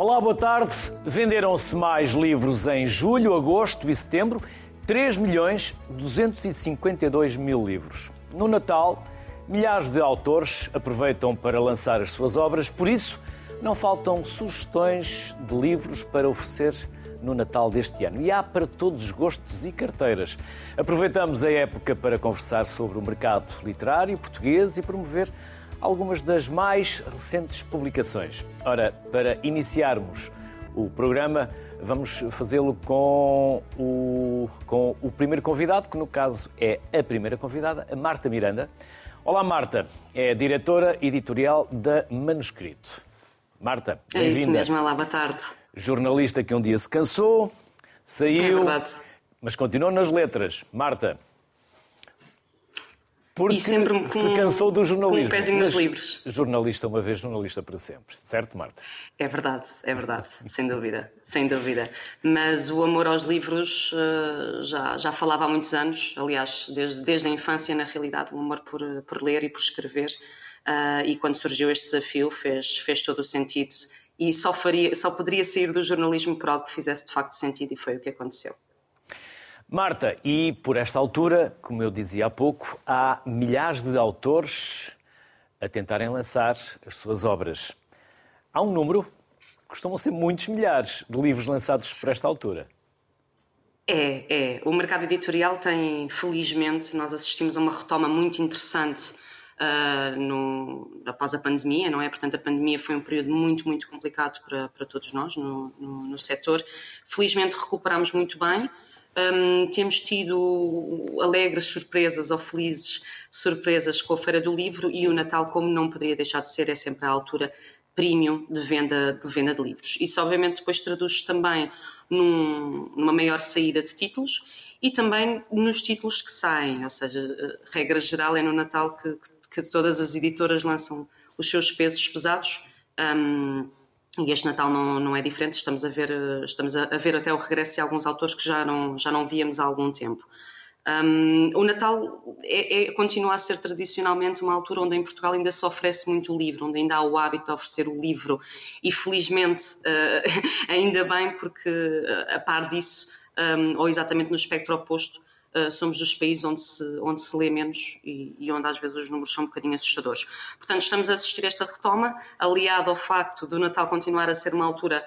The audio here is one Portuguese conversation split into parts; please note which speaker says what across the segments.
Speaker 1: Olá, boa tarde. Venderam-se mais livros em julho, agosto e setembro. 3 milhões 252 mil livros. No Natal, milhares de autores aproveitam para lançar as suas obras, por isso não faltam sugestões de livros para oferecer no Natal deste ano. E há para todos os gostos e carteiras. Aproveitamos a época para conversar sobre o mercado literário português e promover algumas das mais recentes publicações. Ora, para iniciarmos o programa, vamos fazê-lo com o, com o primeiro convidado, que no caso é a primeira convidada, a Marta Miranda. Olá, Marta. É diretora editorial da Manuscrito. Marta, bem-vinda.
Speaker 2: É isso mesmo, olá, boa tarde.
Speaker 1: Jornalista que um dia se cansou, saiu, é mas continuou nas letras. Marta, porque e sempre com, se cansou do jornalismo.
Speaker 2: Com nos livros.
Speaker 1: Jornalista uma vez, jornalista para sempre. Certo, Marta?
Speaker 2: É verdade, é verdade, sem dúvida, sem dúvida. Mas o amor aos livros uh, já, já falava há muitos anos, aliás, desde, desde a infância, na realidade, o amor por, por ler e por escrever. Uh, e quando surgiu este desafio fez, fez todo o sentido e só, faria, só poderia sair do jornalismo por algo que fizesse de facto sentido e foi o que aconteceu.
Speaker 1: Marta, e por esta altura, como eu dizia há pouco, há milhares de autores a tentarem lançar as suas obras. Há um número, costumam ser muitos milhares de livros lançados por esta altura.
Speaker 2: É, é. O mercado editorial tem, felizmente, nós assistimos a uma retoma muito interessante uh, no, após a pandemia, não é? Portanto, a pandemia foi um período muito, muito complicado para, para todos nós no, no, no setor. Felizmente recuperamos muito bem. Um, temos tido alegres surpresas ou felizes surpresas com a Feira do Livro e o Natal, como não poderia deixar de ser, é sempre a altura premium de venda de, venda de livros. Isso, obviamente, depois traduz também num, numa maior saída de títulos e também nos títulos que saem, ou seja, regra geral é no Natal que, que todas as editoras lançam os seus pesos pesados. Um, e este Natal não, não é diferente, estamos a ver, estamos a, ver até o regresso de alguns autores que já não, já não víamos há algum tempo. Um, o Natal é, é, continua a ser tradicionalmente uma altura onde em Portugal ainda se oferece muito livro, onde ainda há o hábito de oferecer o livro e felizmente uh, ainda bem porque uh, a par disso, um, ou exatamente no espectro oposto, Uh, somos dos países onde se, onde se lê menos e, e, onde às vezes os números são um bocadinho assustadores. Portanto, estamos a assistir a esta retoma, aliado ao facto do Natal continuar a ser uma altura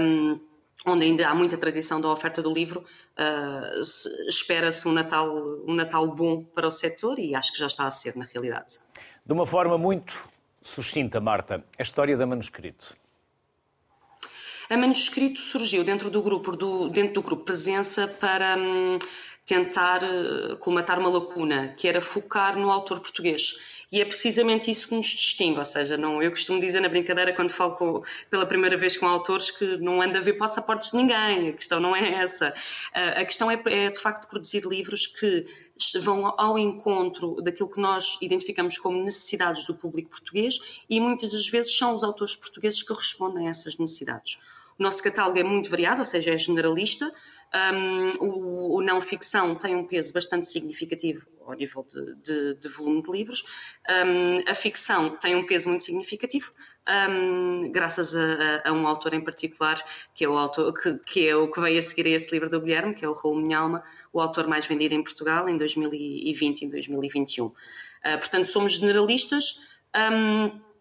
Speaker 2: um, onde ainda há muita tradição da oferta do livro, uh, espera-se um Natal, um Natal bom para o setor e acho que já está a ser na realidade.
Speaker 1: De uma forma muito sucinta, Marta, a história da manuscrito.
Speaker 2: A manuscrito surgiu dentro do grupo, do, dentro do grupo Presença para. Hum, tentar uh, colmatar uma lacuna, que era focar no autor português. E é precisamente isso que nos distingue, ou seja, não, eu costumo dizer na brincadeira quando falo com, pela primeira vez com autores que não anda a ver passaportes de ninguém, a questão não é essa. Uh, a questão é, é, de facto produzir livros que vão ao encontro daquilo que nós identificamos como necessidades do público português e muitas das vezes são os autores portugueses que respondem a essas necessidades. Nosso catálogo é muito variado, ou seja, é generalista, um, o, o, não ficção tem um peso bastante significativo ao nível de, de, de volume de livros. Um, a ficção tem um peso muito significativo, um, graças a, a, um autor em particular, que é o autor que, que, é o que veio a seguir a esse livro do Guilherme, que é o Raul Minha Alma, o autor mais vendido em Portugal em 2020 e 2021. Uh, portanto, somos generalistas. Um,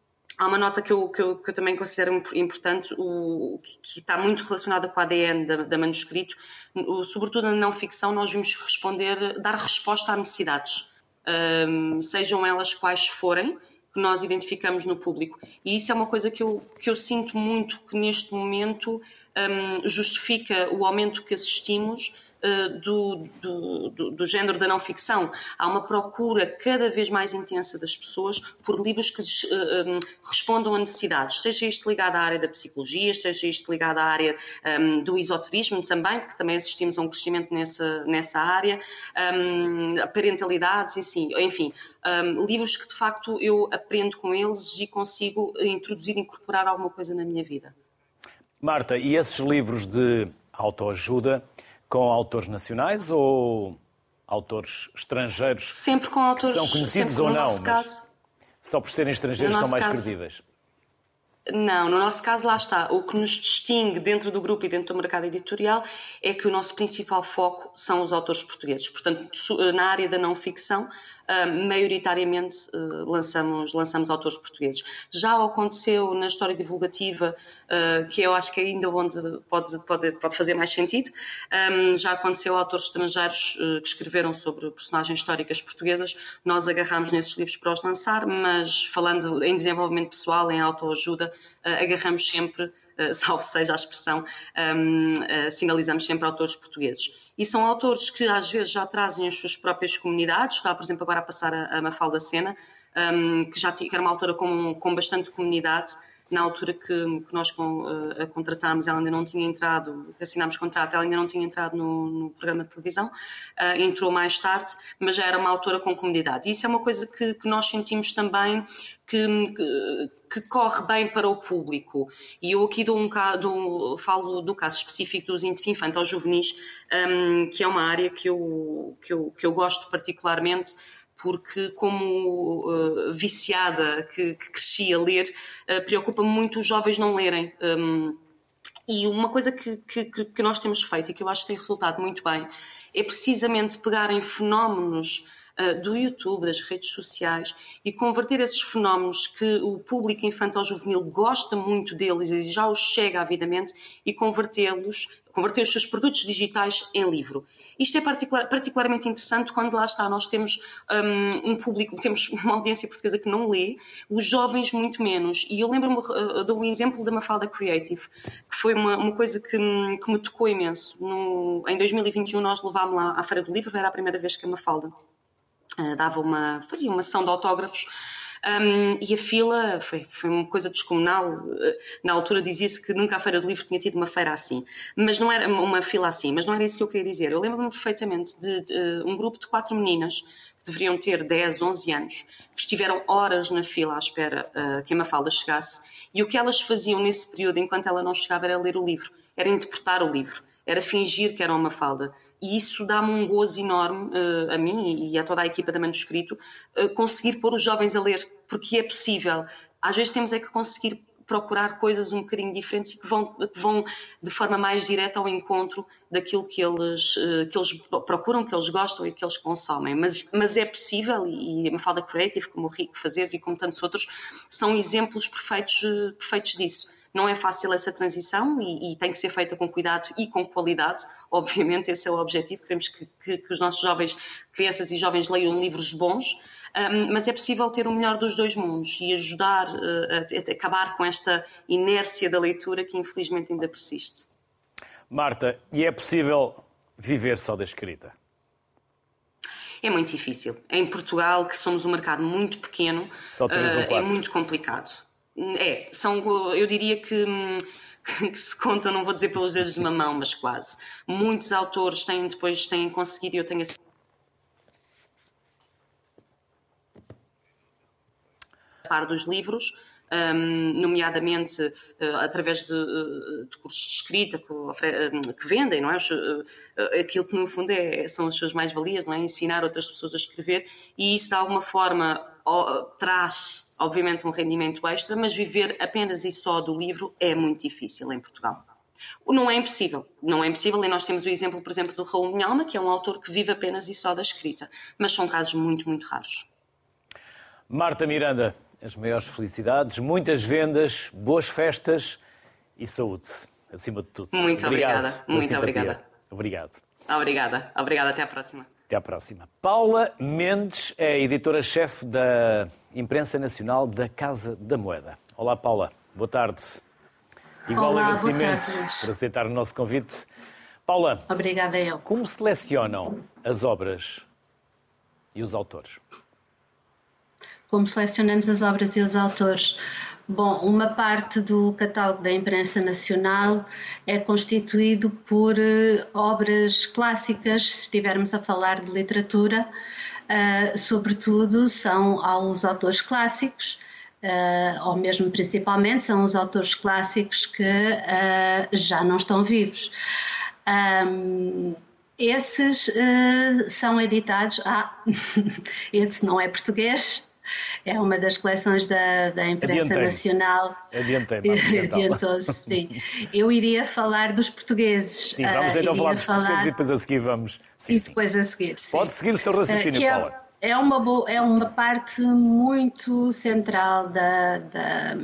Speaker 2: Há uma nota que eu, que eu, que eu também considero importante, o, que, está muito relacionada com o ADN da, da manuscrito, o, sobretudo na não ficção, nós vimos responder, dar resposta a necessidades, um, sejam elas quais forem, que nós identificamos no público. E isso é uma coisa que eu, que eu sinto muito que neste momento um, justifica o aumento que assistimos do, do, do, do, género da não ficção. Há uma procura cada vez mais intensa das pessoas por livros que lhes, uh, eh, um, respondam a necessidades, seja isto ligado à área da psicologia, seja isto ligado à área um, do esoterismo também, porque também assistimos a um crescimento nessa, nessa área, um, parentalidades, enfim, um, livros que de facto eu aprendo com eles e consigo introduzir, incorporar alguma coisa na minha vida.
Speaker 1: Marta, e esses livros de autoajuda, com autores nacionais ou autores estrangeiros?
Speaker 2: Sempre com autores
Speaker 1: são conhecidos ou não? Caso,
Speaker 2: só
Speaker 1: por serem estrangeiros são mais caso, credíveis?
Speaker 2: Não, no nosso caso, lá está. O que nos distingue dentro do grupo e dentro do mercado editorial é que o nosso principal foco são os autores portugueses. Portanto, na área da não ficção, uh, maioritariamente uh, lançamos, lançamos autores portugueses. Já aconteceu na história divulgativa, uh, que eu acho que ainda onde pode, pode, pode fazer mais sentido, um, já aconteceu autores estrangeiros que escreveram sobre personagens históricas portuguesas, nós agarramos nesses livros para os lançar, mas falando em desenvolvimento pessoal, em autoajuda, agarramos sempre salvo seja a expressão, um, uh, eh, sinalizamos sempre autores portugueses. E são autores que às vezes já trazem as suas próprias comunidades, está, por exemplo, agora a passar a, Mafalda Sena, um, que já que era uma autora com, com bastante comunidade, na altura que, que nós com, uh, a contratámos, ela ainda não tinha entrado, assinámos contrato, ela ainda não tinha entrado no, no programa de televisão, uh, entrou mais tarde, mas já era uma autora com comunidade. E isso é uma coisa que, que nós sentimos também que, que, que, corre bem para o público. E eu aqui dou um, dou, falo do caso específico dos infantil juvenis, um, que é uma área que eu, que eu, que eu gosto particularmente porque como uh, viciada que, que, cresci a ler, uh, preocupa-me muito os jovens não lerem. Um, e uma coisa que, que, que, nós temos feito e que eu acho que tem resultado muito bem é precisamente pegar em fenómenos uh, do YouTube, das redes sociais e converter esses fenómenos que o público infantil juvenil gosta muito deles e já os chega avidamente e convertê-los, converter os seus produtos digitais em livro. Isto é particular, particularmente interessante quando lá está, nós temos um, um, público, temos uma audiência portuguesa que não lê, os jovens muito menos. E eu lembro-me, uh, dou um exemplo da Mafalda Creative, que foi uma, uma coisa que, que, me tocou imenso. No, em 2021 nós levámos lá à Feira do Livro, era a primeira vez que a Mafalda uh, dava uma, fazia uma sessão de autógrafos um, e a fila foi, foi, uma coisa descomunal. Na altura dizia-se que nunca a Feira do Livro tinha tido uma feira assim, mas não era uma fila assim, mas não era isso que eu queria dizer. Eu lembro-me perfeitamente de, de, um grupo de quatro meninas que deveriam ter 10, 11 anos, que estiveram horas na fila à espera uh, que a Mafalda chegasse, e o que elas faziam nesse período, enquanto ela não chegava, era ler o livro, era interpretar o livro, era fingir que era uma Mafalda e isso dá-me um gozo enorme uh, a mim e a toda a equipa da Manuscrito uh, conseguir pôr os jovens a ler, porque é possível. Às vezes temos é que conseguir procurar coisas um bocadinho diferentes e que vão, que vão de forma mais direta ao encontro daquilo que eles, uh, que eles procuram, que eles gostam e que eles consomem. Mas, mas é possível, e a Mafalda Creative, como o Rico Fazer e como tantos outros, são exemplos perfeitos, perfeitos disso não é fácil essa transição e, e, tem que ser feita com cuidado e com qualidade. Obviamente, esse é o objetivo. Queremos que, que, que os nossos jovens, crianças e jovens, leiam livros bons. Um, mas é possível ter o melhor dos dois mundos e ajudar uh, a, a acabar com esta inércia da leitura que infelizmente ainda persiste.
Speaker 1: Marta, e é possível viver só da escrita?
Speaker 2: É muito difícil. Em Portugal, que somos um mercado muito pequeno, uh, é muito complicado. É, são, eu diria que, que se contam, não vou dizer pelos dedos de uma mão, mas quase. Muitos autores têm depois têm conseguido, e eu tenho par dos livros, um, nomeadamente uh, através de, uh, de, cursos de escrita que, uh, que vendem, não é? aquilo que no fundo é, são as suas mais-valias, não é? Ensinar outras pessoas a escrever e isso de alguma forma traz, obviamente, um rendimento extra, mas viver apenas e só do livro é muito difícil em Portugal. Não é impossível, não é impossível, e nós temos o exemplo, por exemplo, do Raul Minhalma, que é um autor que vive apenas e só da escrita, mas são casos muito, muito raros.
Speaker 1: Marta Miranda, as maiores felicidades, muitas vendas, boas festas e saúde, acima de tudo.
Speaker 2: Muito Obrigado obrigada, muito obrigada.
Speaker 1: Obrigado.
Speaker 2: Obrigada, obrigada, até à próxima.
Speaker 1: Até à próxima. Paula Mendes é editora-chefe da Imprensa Nacional da Casa da Moeda. Olá, Paula. Boa tarde. Igual
Speaker 3: Olá,
Speaker 1: agradecimento por aceitar o nosso convite. Paula.
Speaker 3: Obrigada, eu.
Speaker 1: Como selecionam as obras e os autores?
Speaker 3: Como selecionamos as obras e os autores? Bom, uma parte do catálogo da imprensa nacional é constituído por uh, obras clássicas, se estivermos a falar de literatura, uh, sobretudo são aos autores clássicos, uh, ou mesmo principalmente são os autores clássicos que já não estão vivos. Um, esses são editados. Ah, esse não é português, é uma das coleções da, da imprensa nacional.
Speaker 1: Adiantei-se,
Speaker 3: sim. Eu iria falar dos portugueses.
Speaker 1: Sim, vamos então uh, falar dos falar... portugueses e depois a seguir vamos.
Speaker 3: Sim, e depois sim. a seguir. Sim.
Speaker 1: Pode seguir o seu raciocínio, uh, Paula
Speaker 3: é uma, é uma parte muito central da, da,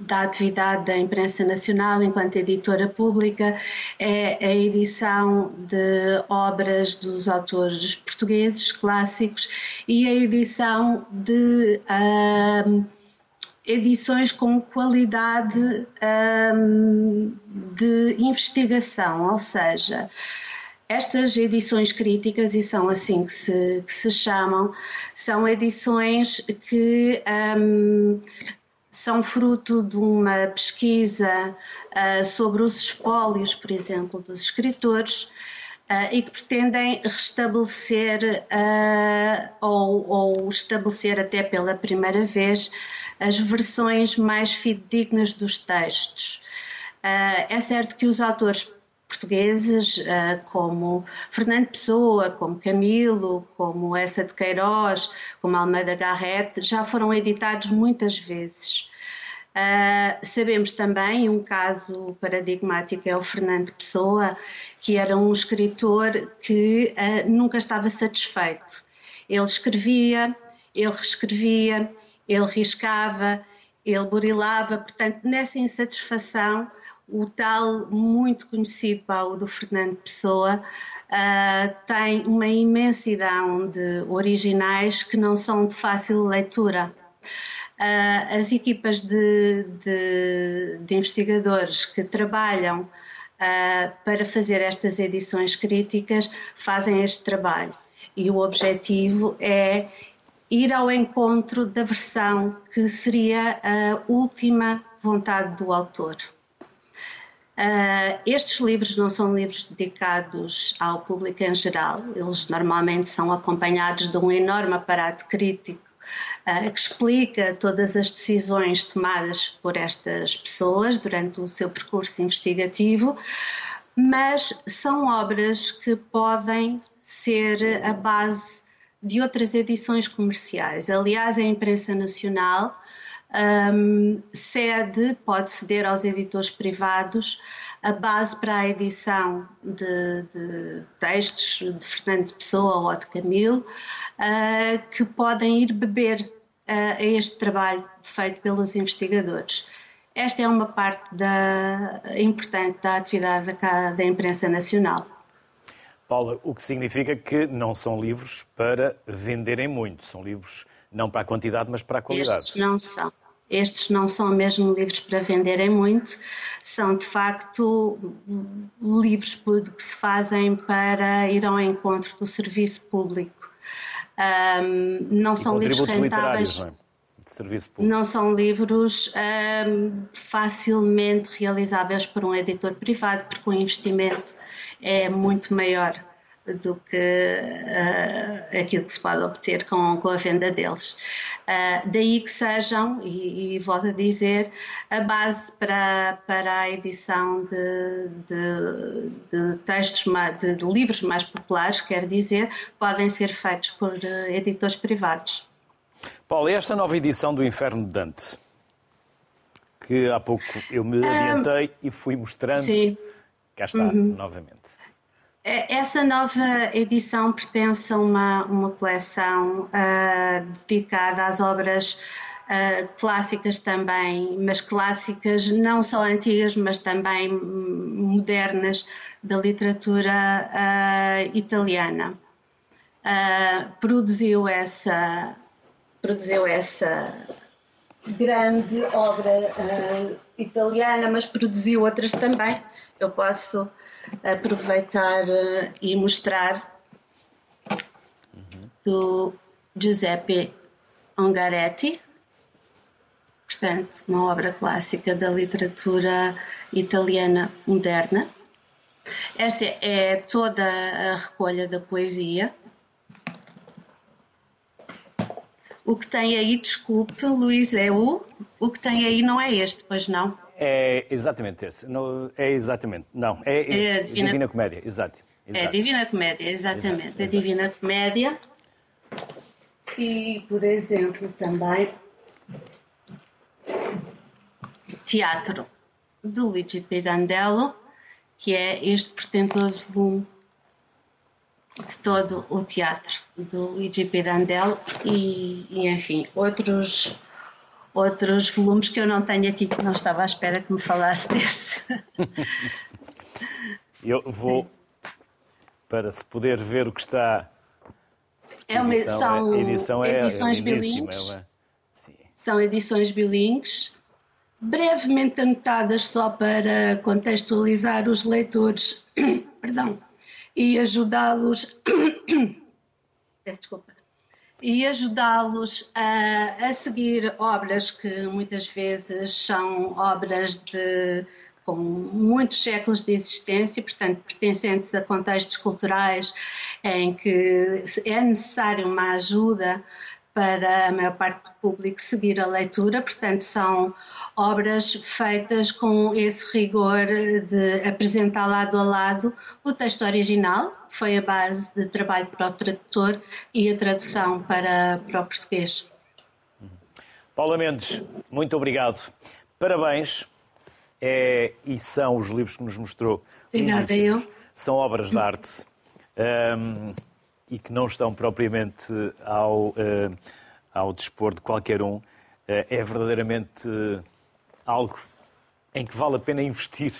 Speaker 3: da, atividade da imprensa nacional enquanto editora pública, é a edição de obras dos autores portugueses clássicos e a edição de edições com qualidade de investigação, ou seja, estas edições críticas, e são assim que se, que se chamam, são edições que um, são fruto de uma pesquisa uh, sobre os espólios, por exemplo, dos escritores, uh, e que pretendem restabelecer uh, ou, ou estabelecer até pela primeira vez as versões mais fidedignas dos textos. é certo que os autores portugueses uh, como Fernando Pessoa, como Camilo, como Essa de Queiroz, como Almeida Garrett, já foram editados muitas vezes. Uh, sabemos também um caso paradigmático é o Fernando Pessoa, que era um escritor que uh, nunca estava satisfeito. Ele escrevia, ele reescrevia, ele riscava, ele burilava, portanto, nessa insatisfação o tal muito conhecido do Fernando Pessoa uh, tem uma imensidão de originais que não são de fácil leitura. Uh, as equipas de, de, de, investigadores que trabalham uh, para fazer estas edições críticas fazem este trabalho e o objetivo é ir ao encontro da versão que seria a última vontade do autor. Uh, estes livros não são livros dedicados ao público em geral, eles normalmente são acompanhados de um enorme aparato crítico uh, que explica todas as decisões tomadas por estas pessoas durante o seu percurso investigativo, mas são obras que podem ser a base de outras edições comerciais. Aliás, a imprensa nacional um, cede, pode ceder aos editores privados a base para a edição de, de textos de Fernando Pessoa ou de Camilo, uh, que podem ir beber uh, a este trabalho feito pelos investigadores. Esta é uma parte da, importante da atividade da, da imprensa nacional.
Speaker 1: Paula, o que significa que não são livros para venderem muito, são livros não para a quantidade, mas para a qualidade.
Speaker 3: Estes não são. Estes não são mesmo livros para venderem muito, são de facto livros que se fazem para ir ao encontro do serviço público. Um, não e são livros rentáveis.
Speaker 1: Não, é? serviço
Speaker 3: público. não são livros um, facilmente realizáveis por um editor privado, porque o investimento é muito maior do que uh, aquilo que se pode obter com, com a venda deles. Uh, daí que sejam, e, e, volto a dizer, a base para, para a edição de, de, de textos, de, de, livros mais populares, quer dizer, podem ser feitos por uh, editores privados.
Speaker 1: Paulo, e esta nova edição do Inferno de Dante? Que há pouco eu me adiantei um, e fui mostrando. Sim. Cá está, uhum. novamente.
Speaker 3: É, essa nova edição pertence a uma, uma coleção uh, dedicada às obras uh, clássicas também, mas clássicas não só antigas, mas também modernas da literatura uh, italiana. produziu essa produziu essa grande obra italiana, mas produziu outras também. Eu posso aproveitar eh, e mostrar do Giuseppe Ungaretti, portanto, uma obra clássica da literatura italiana moderna. Esta é toda a recolha da poesia. O que tem aí, desculpe, Luís, é o. O que tem aí não é este, pois não?
Speaker 1: É exatamente esse. Não, é exatamente. Não, é, é, é Divina... Divina... Comédia, exato.
Speaker 3: exato. É Divina Comédia, exatamente. Exato, a Divina Comédia. E, por exemplo, também teatro do Luigi Pirandello, que é este portentoso volume de todo o teatro do Luigi Pirandello e, e, enfim, outros, outros volumes que eu não tenho aqui, que não estava à espera que me falasse desse.
Speaker 1: eu vou, para se poder ver o que está...
Speaker 3: É uma edição, edição é, edições é bilingues. É uma... São edições bilingues brevemente anotadas só para contextualizar os leitores, perdão, e ajudá-los, desculpa, e ajudá-los a, a seguir obras que muitas vezes são obras de com muitos séculos de existência, portanto, pertencentes a contextos culturais em que é necessário uma ajuda para a maior parte público seguir a leitura, portanto, são obras feitas com esse rigor de apresentar lado a lado o texto original, que foi a base de trabalho para o tradutor, e a tradução para, para o português.
Speaker 1: Paula Mendes, muito obrigado. Parabéns. É, e são os livros que nos mostrou.
Speaker 3: Obrigada, eu.
Speaker 1: São obras de arte um, e que não estão propriamente ao, uh, ao dispor de qualquer um. Uh, é verdadeiramente algo em que vale a pena investir.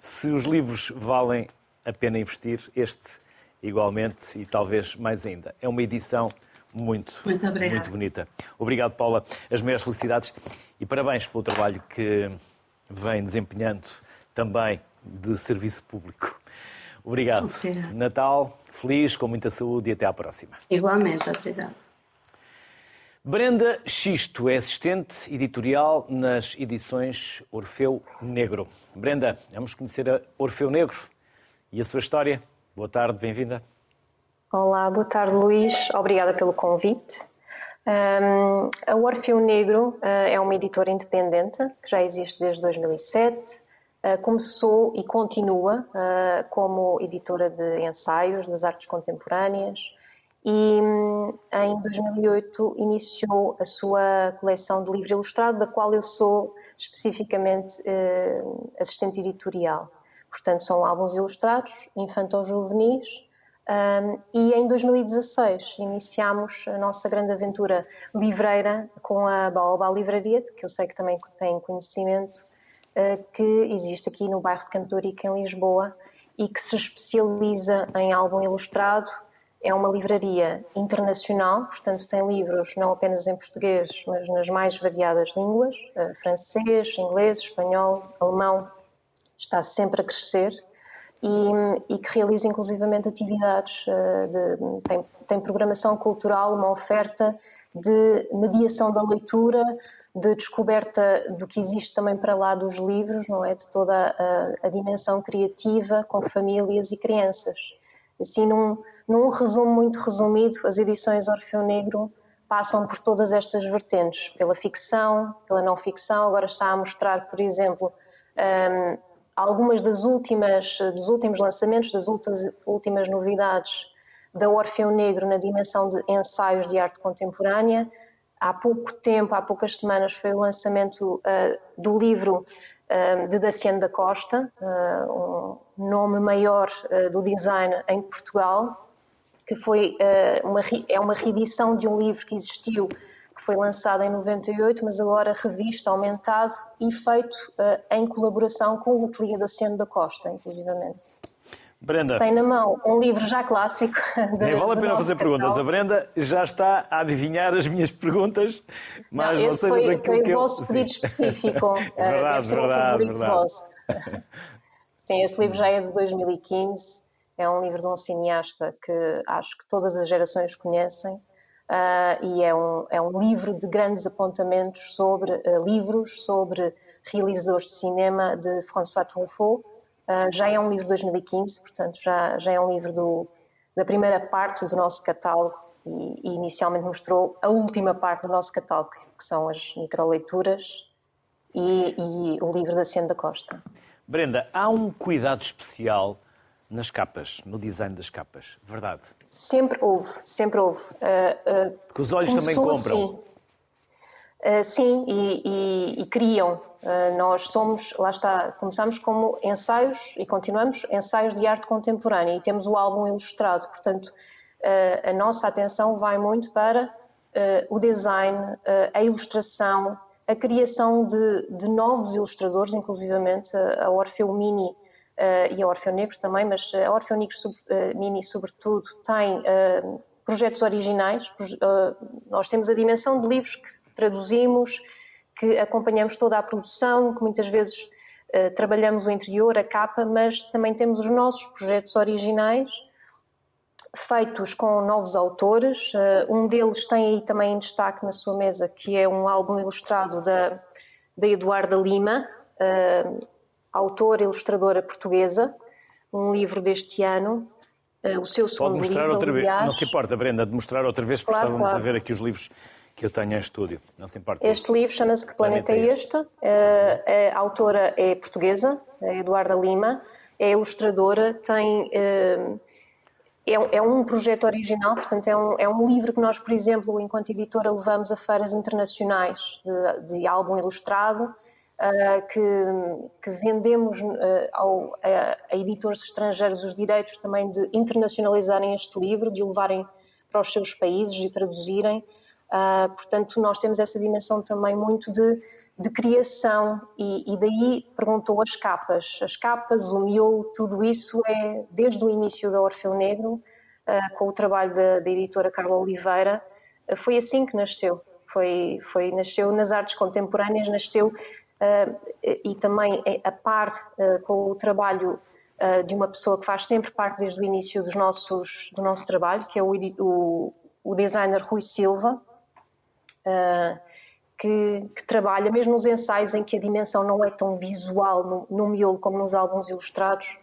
Speaker 1: Se os livros valem a pena investir, este igualmente e talvez mais ainda. É uma edição muito, muito, muito bonita. Obrigado, Paula. As maiores felicidades e parabéns pelo trabalho que vem desempenhando também de serviço público. Obrigado. Obrigado. Natal feliz, com muita saúde e até à próxima.
Speaker 3: Igualmente, obrigado.
Speaker 1: Brenda Xisto é assistente editorial nas edições Orfeu Negro. Brenda, vamos conhecer a Orfeu Negro e a sua história. Boa tarde, bem-vinda.
Speaker 4: Olá, boa tarde, Luís. Obrigada pelo convite. Um, a Orfeu Negro uh, é uma editora independente que já existe desde 2007. Uh, começou e continua uh, como editora de ensaios das artes contemporâneas, e hum, em 2008 iniciou a sua coleção de livro ilustrado, da qual eu sou especificamente eh, assistente editorial. Portanto, são álbuns ilustrados, infantil-juvenis, um, e em 2016 iniciámos a nossa grande aventura livreira com a Baobá Livraria, que eu sei que também tem conhecimento, uh, que existe aqui no bairro de Campo Rico, em Lisboa, e que se especializa em álbum ilustrado é uma livraria internacional, portanto tem livros não apenas em português, mas nas mais variadas línguas, eh, francês, inglês, espanhol, alemão, está sempre a crescer e, e que realiza inclusivamente atividades, eh, de, tem, tem programação cultural, uma oferta de mediação da leitura, de descoberta do que existe também para lá dos livros, não é? De toda a, a dimensão criativa com famílias e crianças. Assim, num, num resumo muito resumido, as edições Orfeu Negro passam por todas estas vertentes, pela ficção, pela não ficção. Agora está a mostrar, por exemplo, um, algumas das últimas, dos últimos lançamentos, das últimas novidades da Orfeu Negro na dimensão de ensaios de arte contemporânea. Há pouco tempo, há poucas semanas, foi o lançamento uh, do livro uh, de Daciano da Costa, uh, um nome maior do design em Portugal, que foi uh, uma, é uma reedição de um livro que existiu, que foi lançado em 98, mas agora revisto, aumentado e feito uh, em colaboração com o Ateliê da Ciano da Costa, inclusivamente.
Speaker 1: Brenda.
Speaker 4: Tem na mão um livro já clássico.
Speaker 1: De, Nem vale a pena fazer perguntas. A Brenda já está a adivinhar as minhas perguntas, mas
Speaker 4: não,
Speaker 1: seja
Speaker 4: foi, foi o vosso pedido Sim. específico. verdade, Deve ser verdade, um favorito verdade. vosso. Sim, esse livro já é de 2015 é um livro de um cineasta que acho que todas as gerações conhecem uh, e é um, é um livro de grandes apontamentos sobre uh, livros, sobre realizadores de cinema de François Truffaut. Uh, já é um livro de 2015, portanto já, já é um livro do, da primeira parte do nosso catálogo e, e, inicialmente mostrou a última parte do nosso catálogo, que são as microleituras e, e o livro da Ciano da Costa.
Speaker 1: Brenda, há um cuidado especial nas capas, no design das capas, verdade?
Speaker 4: Sempre houve, sempre houve. Uh,
Speaker 1: uh, Porque os olhos também compram. Sim,
Speaker 4: uh, sim e, e, e criam. nós somos, lá está, começamos como ensaios e continuamos ensaios de arte contemporânea e temos o álbum ilustrado, portanto, a nossa atenção vai muito para o design, a ilustração, a criação de, de novos ilustradores, inclusivamente a Orfeu Mini uh, e a Orfeu Negro também, mas a Orfeu Negro sub, uh, Mini, sobretudo, tem uh, projetos originais. nós temos a dimensão de livros que traduzimos, que acompanhamos toda a produção, que muitas vezes trabalhamos o interior, a capa, mas também temos os nossos projetos originais feitos com novos autores. um deles tem aí também em destaque na sua mesa, que é um álbum ilustrado da, da Eduarda Lima, autora ilustradora portuguesa, um livro deste ano, uh, o seu segundo
Speaker 1: Pode mostrar
Speaker 4: livro,
Speaker 1: outra
Speaker 4: aliás.
Speaker 1: vez, não se importa, Brenda, de mostrar outra vez, porque claro, estávamos claro. a ver aqui os livros que eu tenho em estúdio. Não se importa.
Speaker 4: Este livro chama-se Que Planeta, é Este? Uh, a autora é portuguesa, é Eduarda Lima, é ilustradora, tem... É, é, um projeto original, portanto, é um, é um, livro que nós, por exemplo, enquanto editora, levamos a feiras internacionais de, de álbum ilustrado uh, que, que, vendemos uh, ao, a, a, editores estrangeiros os direitos também de internacionalizarem este livro, de o levarem para os seus países e traduzirem. Uh, portanto, nós temos essa dimensão também muito de, de criação e, e, daí perguntou as capas. As capas, o miolo, tudo isso é desde o início da Orfeu Negro, com o trabalho da, da editora Carla Oliveira, foi assim que nasceu. Foi, foi, nasceu nas artes contemporâneas, nasceu uh, e também a par uh, com o trabalho uh, de uma pessoa que faz sempre parte desde o início dos nossos, do nosso trabalho, que é o, o, o designer Rui Silva, que, que, trabalha, mesmo nos ensaios em que a dimensão não é tão visual no, no miolo como nos álbuns ilustrados,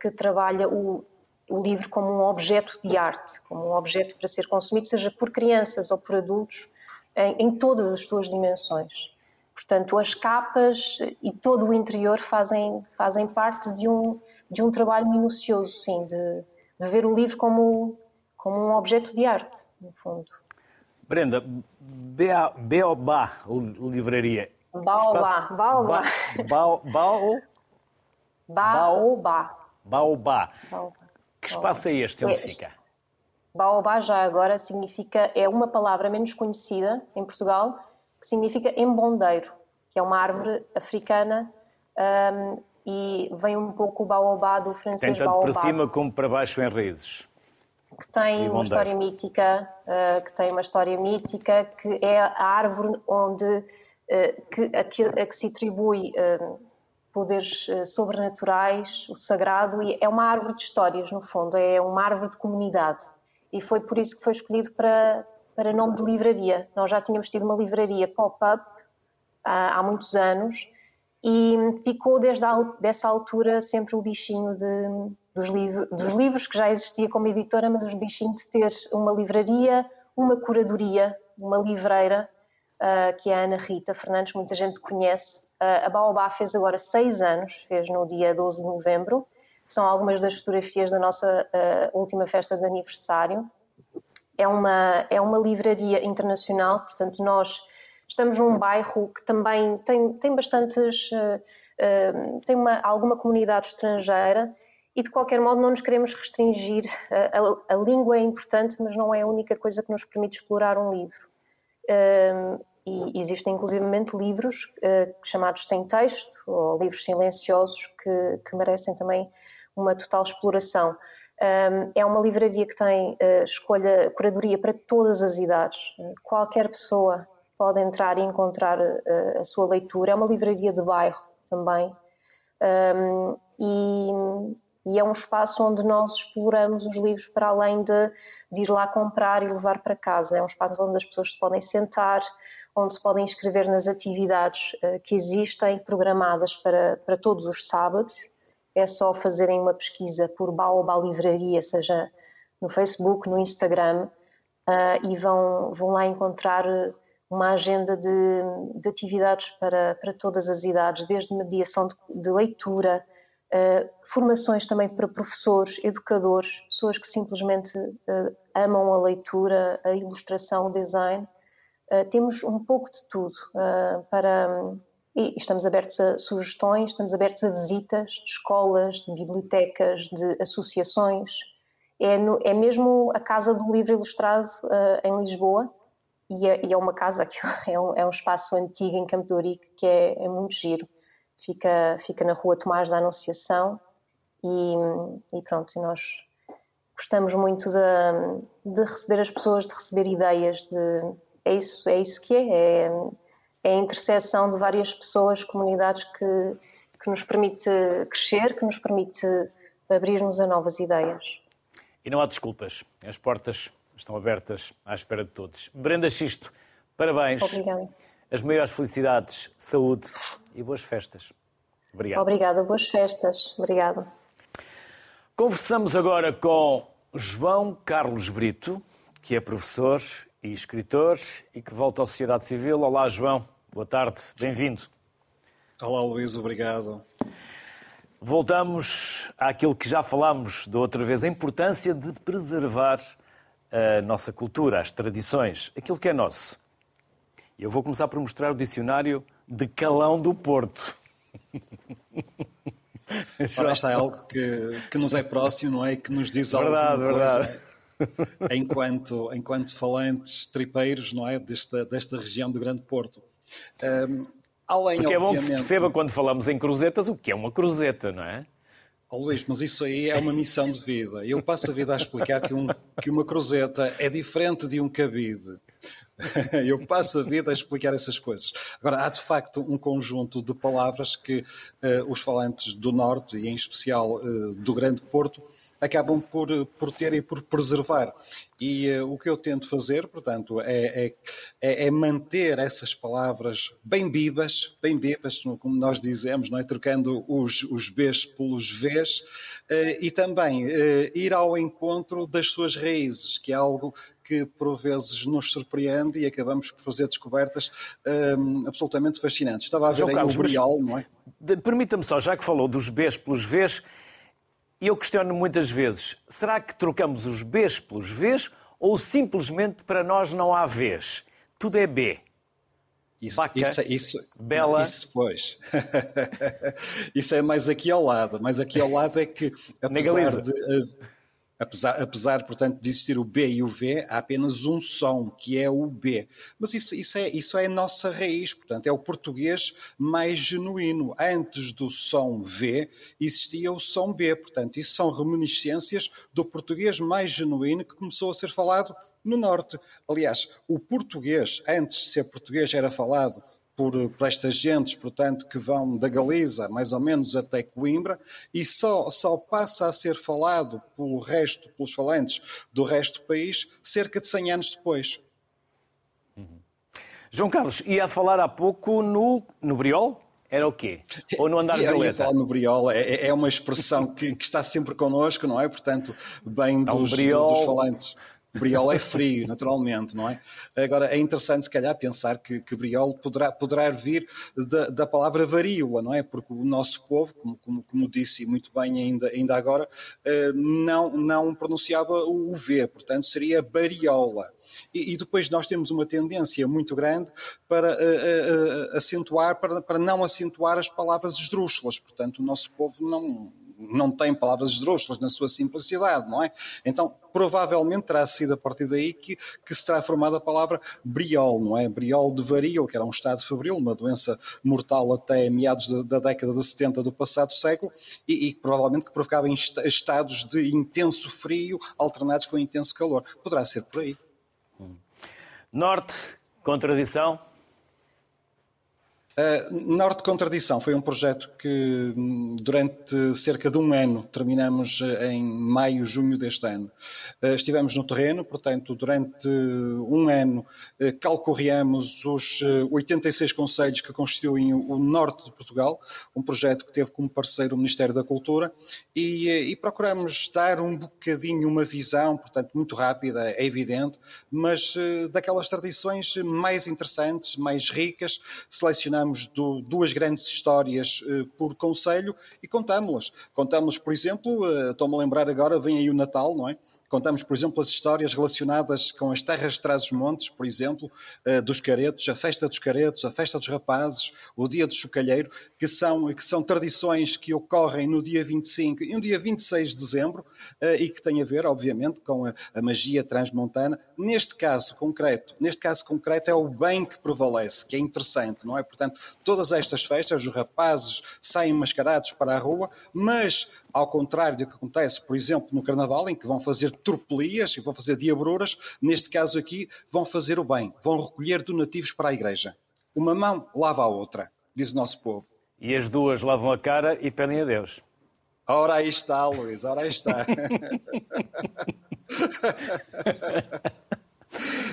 Speaker 4: que trabalha o, o livro como um objeto de arte, como um objeto para ser consumido, seja por crianças ou por adultos, em, em todas as suas dimensões. Portanto, as capas e todo o interior fazem, fazem parte de um, de um trabalho minucioso, sim, de, de ver o livro como, como um objeto de arte, no fundo.
Speaker 1: Brenda, Beobá, livraria.
Speaker 4: Baobá, Baobá.
Speaker 1: Bao,
Speaker 4: Baobá.
Speaker 1: Baobá. Que espaço é este onde fica?
Speaker 4: Baobá já agora significa, é uma palavra menos conhecida em Portugal, que significa embondeiro, que é uma árvore africana um, e vem um pouco o baobá do francês
Speaker 1: Tem tanto para cima como para baixo em raízes.
Speaker 4: Que tem uma história mítica, uh, que tem uma história mítica, que é a árvore onde uh, que, a, que, a, que, se atribui uh, poderes sobrenaturais, o sagrado, e é uma árvore de histórias, no fundo, é uma árvore de comunidade. E foi por isso que foi escolhido para, para nome de livraria. Nós já tínhamos tido uma livraria pop-up há, há, muitos anos e ficou desde a, dessa altura sempre o bichinho de, dos, dos livros, que já existia como editora, mas o bichinho de ter uma livraria, uma curadoria, uma livreira, uh, que é a Ana Rita Fernandes, muita gente conhece. Uh, a Baobá fez agora seis anos, fez no dia 12 de novembro. São algumas das fotografias da nossa uh, última festa de aniversário é uma, é uma livraria internacional, portanto, nós estamos num bairro que também tem, tem bastantes. Tem uma, alguma comunidade estrangeira e, de qualquer modo, não nos queremos restringir. A, a, a, língua é importante, mas não é a única coisa que nos permite explorar um livro. Uh, e existem, inclusivamente, livros chamados sem texto ou livros silenciosos que, que merecem também uma total exploração. Um, é uma livraria que tem uh, escolha, curadoria para todas as idades. Qualquer pessoa pode entrar e encontrar uh, a sua leitura. É uma livraria de bairro também. Um, e, e, é um espaço onde nós exploramos os livros para além de, de, ir lá comprar e levar para casa. É um espaço onde as pessoas se podem sentar, onde se podem inscrever nas atividades uh, que existem programadas para, para todos os sábados é só fazerem uma pesquisa por Baobá Livraria, seja no Facebook, no Instagram, uh, e vão, vão lá encontrar uma agenda de, de atividades para, para todas as idades, desde mediação de, de leitura, Uh, formações também para professores, educadores, pessoas que simplesmente uh, amam a leitura, a ilustração, o design. Uh, temos um pouco de tudo para. E estamos abertos a sugestões, estamos abertos a visitas de escolas, de bibliotecas, de associações. É, no, é mesmo a Casa do Livro Ilustrado em Lisboa, e é, e é, uma casa, é um, é um espaço antigo em Campo de Ourique que é, é muito giro fica, fica na rua Tomás da Anunciação e, e pronto, e nós gostamos muito de, de, receber as pessoas, de receber ideias, de, é, isso, é isso que é, é, é a interseção de várias pessoas, comunidades que, que nos permite crescer, que nos permite abrir-nos a novas ideias.
Speaker 1: E não há desculpas, as portas estão abertas à espera de todos. Brenda Xisto, parabéns.
Speaker 4: Obrigada.
Speaker 1: As maiores felicidades, saúde e boas festas. Obrigado.
Speaker 4: Obrigada, boas festas. Obrigada.
Speaker 1: Conversamos agora com João Carlos Brito, que é professor e escritor e que volta à sociedade civil. Olá, João. Boa tarde. Bem-vindo.
Speaker 5: Olá, Luís. Obrigado.
Speaker 1: Voltamos àquilo que já falámos da outra vez, a importância de preservar a nossa cultura, as tradições, aquilo que é nosso. Eu vou começar por mostrar o dicionário de Calão do Porto.
Speaker 5: Ora, está é algo que, que nos é próximo, não é? Que nos diz
Speaker 1: verdade,
Speaker 5: alguma
Speaker 1: verdade.
Speaker 5: coisa. Enquanto, enquanto falantes tripeiros, não é? Desta, desta região do Grande Porto. Um, além,
Speaker 1: Porque
Speaker 5: é
Speaker 1: bom que se perceba quando falamos em cruzetas o que é uma cruzeta, não é?
Speaker 5: Oh, Luís, mas isso aí é uma missão de vida. Eu passo a vida a explicar que, um, que uma cruzeta é diferente de um cabide. Eu passo a vida a explicar essas coisas. Agora, há de facto um conjunto de palavras que uh, os falantes do Norte, e em especial uh, do Grande Porto, acabam por, por ter e por preservar. E uh, o que eu tento fazer, portanto, é, é, é, é, manter essas palavras bem vivas, bem vivas, como nós dizemos, não é? trocando os, os Bs pelos Vs, uh, e também uh, ir ao encontro das suas raízes, que é algo que por vezes nos surpreende e acabamos por fazer descobertas um, absolutamente fascinantes. Estava a ver aí Carlos, o Briol, não é?
Speaker 1: Permita-me só, já que falou dos Bs pelos Vs, eu questiono muitas vezes: será que trocamos os Bs pelos Vs ou simplesmente para nós não há Vs? Tudo é B.
Speaker 5: Isso, Baca, isso, isso, Bela. Isso, pois. isso é mais aqui ao lado. Mas aqui ao lado é que, apesar de, Apesar, apesar, portanto, de existir o B e o V, há apenas um som, que é o B. Mas isso, isso, é, isso é a nossa raiz, portanto, é o português mais genuíno. Antes do som V, existia o som B, portanto, isso são reminiscências do português mais genuíno que começou a ser falado no Norte. Aliás, o português, antes de ser português, era falado por, por estas gentes, portanto, que vão da Galiza mais ou menos até Coimbra, e só, só passa a ser falado pelo resto, pelos falantes do resto do país, cerca de 100 anos depois.
Speaker 1: Uhum. João Carlos, ia falar há pouco no, no Briol? Era o quê? Ou no andar
Speaker 5: violeta? No briol, é, é uma expressão que, que, está sempre connosco, não é? Portanto, bem dos, briol, dos falantes. Briol é frio, naturalmente, não é? Agora, é interessante, se calhar, pensar que, que Briol poderá, poderá vir da, da, palavra varíola, não é? Porque o nosso povo, como, como, como disse muito bem ainda, ainda agora, eh, não, não pronunciava o V, portanto, seria bariola. E, e, depois nós temos uma tendência muito grande para uh, uh, acentuar, para, para não acentuar as palavras esdrúxulas. Portanto, o nosso povo não, não tem palavras esdrúxulas na sua simplicidade, não é? Então, provavelmente terá sido a partir daí que, que se terá formado a palavra briol, não é? Briol de varil, que era um estado febril, uma doença mortal até meados de, da década de 70 do passado século e, e provavelmente que provocava estados de intenso frio alternados com intenso calor. Poderá ser por aí.
Speaker 1: Norte, contradição?
Speaker 5: Uh, Norte Contradição foi um projeto que hum, durante cerca de um ano terminamos eh, em maio, junho deste ano. Uh, estivemos no terreno, portanto, durante um ano uh, calcorreamos os 86 conselhos que constituem o norte de Portugal, um projeto que teve como parceiro o Ministério da Cultura e, e procuramos dar um bocadinho uma visão, portanto, muito rápida, é evidente, mas daquelas tradições mais interessantes, mais ricas, selecionamos selecionamos do, duas grandes histórias uh, por conselho e contamos-las. Contamos, por exemplo, uh, estou-me a lembrar agora, vem aí o Natal, não é? Contamos, por exemplo, as histórias relacionadas com as terras de trás-os-montes, por exemplo, eh, dos caretos, a festa dos caretos, a festa dos rapazes, o dia do chocalheiro, que são, que são tradições que ocorrem no dia 25 e no dia 26 de dezembro eh, e que têm a ver, obviamente, com a, a magia transmontana. Neste caso concreto, neste caso concreto é o bem que prevalece, que é interessante, não é? Portanto, todas estas festas, os rapazes saem mascarados para a rua, mas ao contrário do que acontece, por exemplo, no Carnaval, em que vão fazer tropelias e vão fazer diabruras, neste caso aqui vão fazer o bem, vão recolher donativos para a igreja. Uma mão lava a outra, diz o nosso povo.
Speaker 1: E as duas lavam a cara e pedem a Deus.
Speaker 5: Ora aí está, Luís, ora aí está.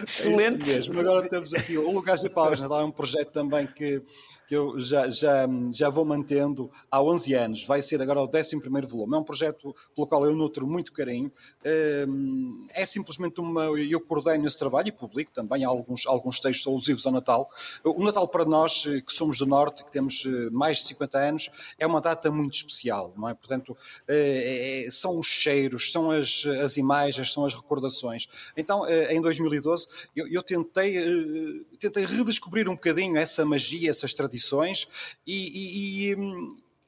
Speaker 1: Excelente.
Speaker 5: É mesmo. Agora temos aqui o Lugar de Palavras, é um projeto também que que eu já, já, já vou mantendo há 11 anos. Vai ser agora o 11 volume. É um projeto pelo qual eu nutro muito carinho. Hum, é simplesmente uma. Eu coordeno esse trabalho e publico também alguns, alguns textos alusivos ao Natal. O Natal, para nós, que somos do Norte, que temos eh, mais de 50 anos, é uma data muito especial, não é? Portanto, é, é, são os cheiros, são as, as imagens, são as recordações. Então, em 2012, eu, eu tentei, tentei redescobrir um bocadinho essa magia, essas tradições e, e,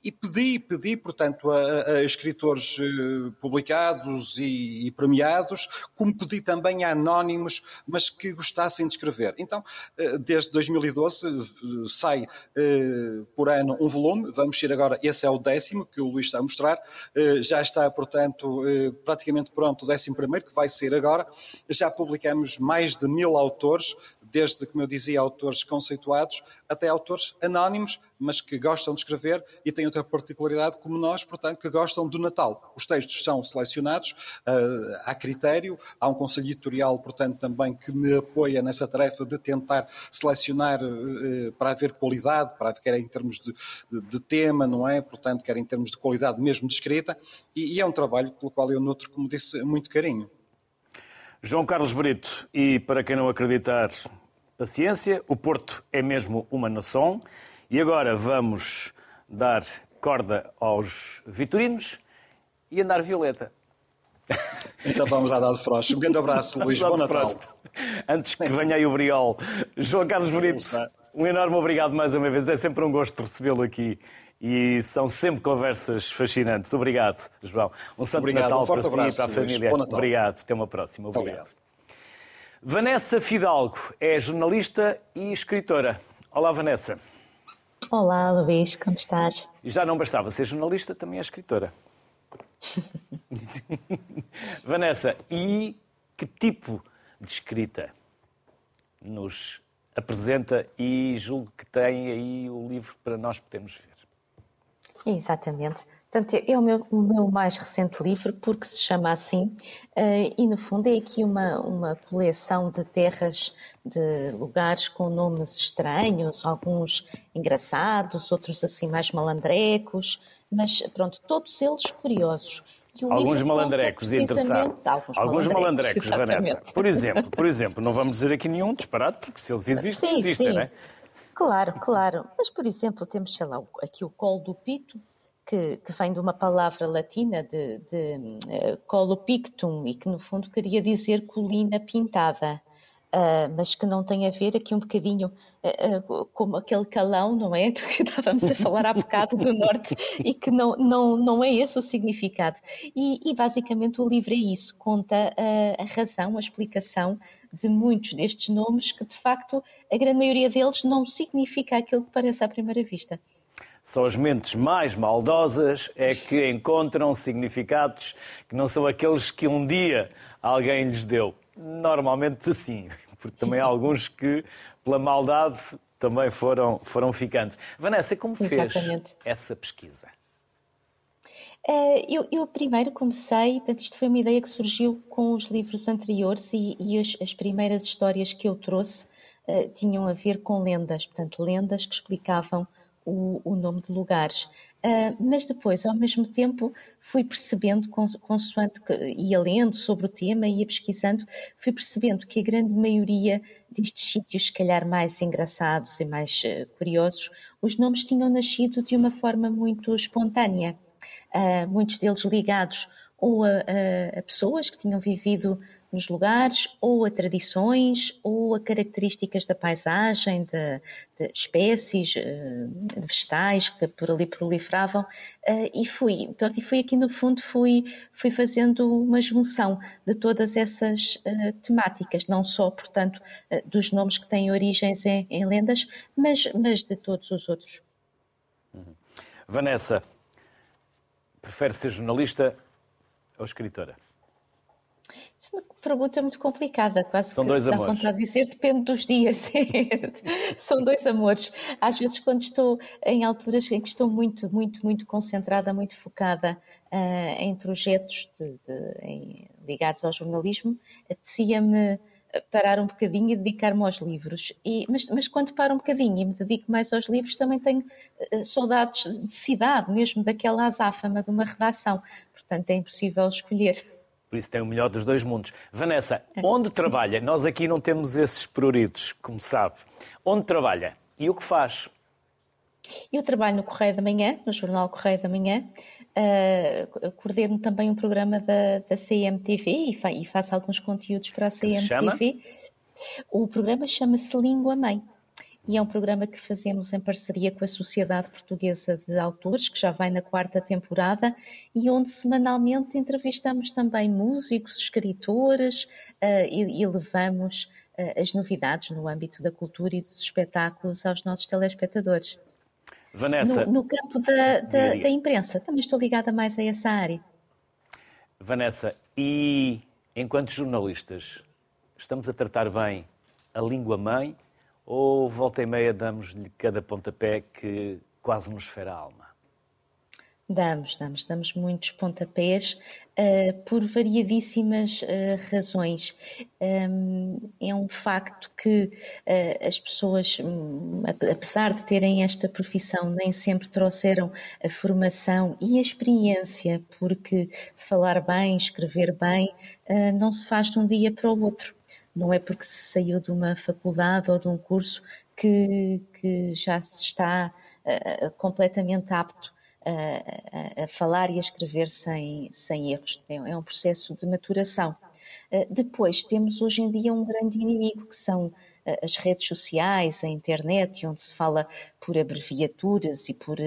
Speaker 5: e pedi, pedi, portanto, a, a escritores eh, publicados e, e, premiados, como pedi também a anónimos, mas que gostassem de escrever. Então, eh, desde 2012 eh, sai por ano um volume, vamos ir agora, esse é o décimo que o Luís está a mostrar, já está, portanto, praticamente pronto o décimo primeiro, que vai ser agora, já publicamos mais de mil autores, desde, como eu dizia, autores conceituados até autores anónimos, mas que gostam de escrever e têm outra particularidade, como nós, portanto, que gostam do Natal. Os textos são selecionados, uh, há critério, há um conselho editorial, portanto, também que me apoia nessa tarefa de tentar selecionar uh, para haver qualidade, para haver, quer em termos de, de, de, tema, não é? Portanto, quer em termos de qualidade mesmo de escrita, e, e é um trabalho pelo qual eu nutro, como disse, muito carinho.
Speaker 1: João Carlos Brito, e para quem não acreditar, paciência, o Porto é mesmo uma nação. E agora vamos dar corda aos vitorinos e andar violeta.
Speaker 5: Então vamos lá dar de froche. Um grande abraço, Luís. Bom Natal.
Speaker 1: Antes que venha aí o Briol. João Carlos Brito, um enorme obrigado mais uma vez. É sempre um gosto recebê-lo aqui e são sempre conversas fascinantes. Obrigado, João. Um santo
Speaker 5: obrigado.
Speaker 1: Natal
Speaker 5: um para
Speaker 1: si e para a família.
Speaker 5: Obrigado.
Speaker 1: Até uma próxima. Obrigado. obrigado. Vanessa Fidalgo é jornalista e escritora. Olá, Vanessa.
Speaker 6: Olá, Luís, como estás?
Speaker 1: Já não bastava ser jornalista, também é escritora. Vanessa, e que tipo de escrita nos apresenta e julgo que tem aí o livro para nós podermos ver?
Speaker 6: Exatamente. Portanto, é o meu, o meu mais recente livro, porque se chama assim, uh, e no fundo é aqui uma, uma coleção de terras, de lugares com nomes estranhos, alguns engraçados, outros assim mais malandrecos, mas pronto, todos eles curiosos.
Speaker 1: Alguns malandrecos interessantes. Alguns, alguns malandrecos, Vanessa. Por exemplo, por exemplo, não vamos dizer aqui nenhum disparate, porque se eles existem, sim, existem, sim. não é?
Speaker 6: Claro, claro. Mas, por exemplo, temos, sei lá, aqui o colo do pito, que, que vem de uma palavra latina de, de uh, colo pictum e que, no fundo, queria dizer colina pintada. Uh, mas que não tem a ver aqui um bocadinho uh, uh, como aquele calão, não é? Do que estávamos a falar há bocado do norte e que não, não, não é esse o significado. E, e basicamente o livro é isso, conta a razão, a explicação de muitos destes nomes que de facto a grande maioria deles não significa aquilo que parece à primeira vista.
Speaker 1: Só as mentes mais maldosas é que encontram significados que não são aqueles que um dia alguém lhes deu. Normalmente sim, porque também há alguns que, pela maldade, também foram, foram ficando. Vanessa, como fez Exatamente. essa pesquisa?
Speaker 6: Eh, eu, eu, primeiro comecei, portanto, isto foi uma ideia que surgiu com os livros anteriores e, e as, as, primeiras histórias que eu trouxe uh, tinham a ver com lendas, portanto, lendas que explicavam o, o nome de lugares. Uh, mas depois, ao mesmo tempo, fui percebendo, consoante ia lendo sobre o tema, ia pesquisando, fui percebendo que a grande maioria destes sítios, se calhar mais engraçados e mais uh, curiosos, os nomes tinham nascido de uma forma muito espontânea. Uh, muitos deles ligados ou a, a, a pessoas que tinham vivido nos lugares, ou a tradições, ou a características da paisagem, de, de espécies eh, de vegetais que por ali proliferavam, eh, e fui, portanto, fui aqui no fundo, fui, fui fazendo uma junção de todas essas uh, temáticas, não só, portanto, dos nomes que têm origens em, em, lendas, mas, mas de todos os outros.
Speaker 1: Uhum. Vanessa, prefere ser jornalista ou escritora?
Speaker 6: Isso é uma pergunta muito complicada, quase
Speaker 1: São que dois dá amores.
Speaker 6: vontade de dizer, depende dos dias. São dois amores. Às vezes, quando estou em alturas em que estou muito, muito, muito concentrada, muito focada uh, em projetos de, de, em, ligados ao jornalismo, apetecia-me parar um bocadinho e dedicar-me aos livros. E, mas, mas, quando paro um bocadinho e me dedico mais aos livros, também tenho uh, saudades de cidade, mesmo daquela azáfama de uma redação. Portanto, é impossível escolher.
Speaker 1: Por isso tem o melhor dos dois mundos. Vanessa, é. onde trabalha? Nós aqui não temos esses pruridos, como sabe. Onde trabalha e o que faz?
Speaker 6: Eu trabalho no Correio da Manhã, no jornal Correio da Manhã. Uh, coordeno também um programa da, da CMTV e, fa e faço alguns conteúdos para a CMTV. O programa chama-se Língua Mãe e é um programa que fazemos em parceria com a Sociedade Portuguesa de Autores, que já vai na quarta temporada, e onde semanalmente entrevistamos também músicos, escritores uh, e, e, levamos uh, as novidades no âmbito da cultura e dos espetáculos aos nossos telespectadores.
Speaker 1: Vanessa.
Speaker 6: No, no campo da, da, da imprensa, também estou ligada mais a essa área.
Speaker 1: Vanessa, e enquanto jornalistas, estamos a tratar bem a língua mãe ou volta e meia damos-lhe cada pontapé que quase nos fera a alma?
Speaker 6: Damos, damos, damos muitos pontapés uh, por variadíssimas uh, razões. Um, é um facto que uh, as pessoas, um, apesar de terem esta profissão, nem sempre trouxeram a formação e a experiência, porque falar bem, escrever bem, não se faz de um dia para o outro não é porque se saiu de uma faculdade ou de um curso que, que já se está uh, completamente apto a, a, falar e a escrever sem, sem erros. É, é um processo de maturação. Uh, depois, temos hoje em dia um grande inimigo, que são as redes sociais, a internet, onde se fala por abreviaturas e por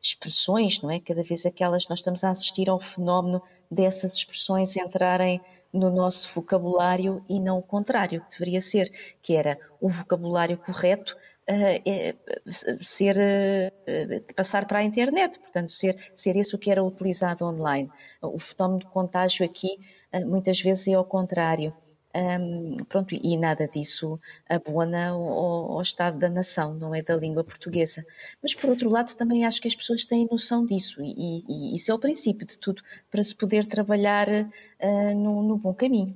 Speaker 6: expressões, não é? Cada vez aquelas, nós estamos a assistir ao fenómeno dessas expressões entrarem no nosso vocabulário e não o contrário, que deveria ser, que era o vocabulário correto uh, ser uh, passar para a internet, portanto ser ser esse o que era utilizado online. O fenómeno de contágio aqui muitas vezes é ao contrário. Um, pronto, e nada disso abona ao, ao, estado da nação, não é da língua portuguesa. Mas, por outro lado, também acho que as pessoas têm noção disso, e, e isso é o princípio de tudo, para se poder trabalhar uh, no, no bom caminho.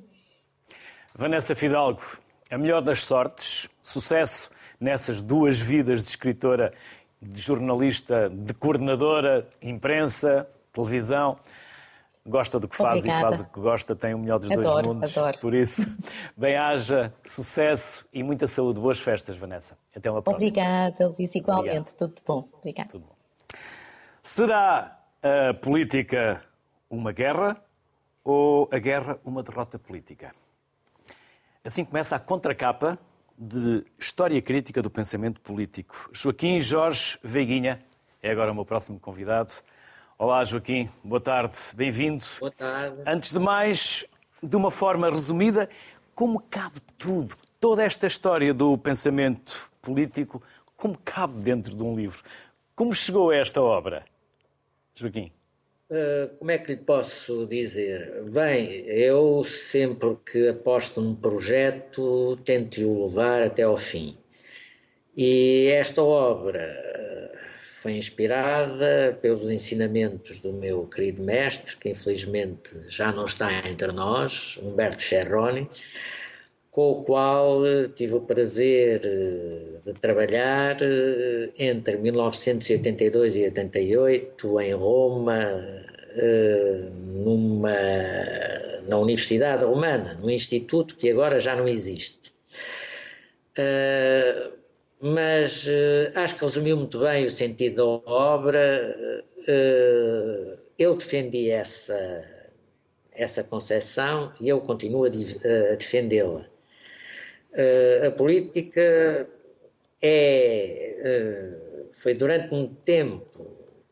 Speaker 1: Vanessa Fidalgo, a melhor das sortes, sucesso nessas duas vidas de escritora, de jornalista, de coordenadora, imprensa, televisão gosta do que faz Obrigada. e faz o que gosta, tem o melhor dos adoro, dois mundos. Adoro. Por isso, bem-haja, sucesso e muita saúde. Boas festas, Vanessa. Até uma próxima.
Speaker 6: Obrigada, Luís. Igualmente. Obrigado. Tudo bom. Obrigada. Tudo bom.
Speaker 1: Será a política uma guerra ou a guerra uma derrota política? Assim começa a contracapa de História Crítica do Pensamento Político. Joaquim Jorge Veiguinha é agora o meu próximo convidado. Olá, Joaquim, boa tarde, bem-vindo.
Speaker 7: Boa tarde.
Speaker 1: Antes de mais, de uma forma resumida, como cabe tudo, toda esta história do pensamento político, como cabe dentro de um livro? Como chegou a esta obra, Joaquim?
Speaker 7: Uh, como é que lhe posso dizer? Bem, eu sempre que aposto num projeto tento-o levar até ao fim. E esta obra foi inspirada pelos ensinamentos do meu querido mestre, que infelizmente já não está entre nós, Humberto Cerroni, com o qual tive o prazer de trabalhar entre 1982 e 88 em Roma, numa, na Universidade Romana, num instituto que agora já não existe. Mas acho que resumiu muito bem o sentido da obra. eu defendi essa, essa concepção e eu continuo a, a defendê-la. Uh, a política é, foi durante um tempo,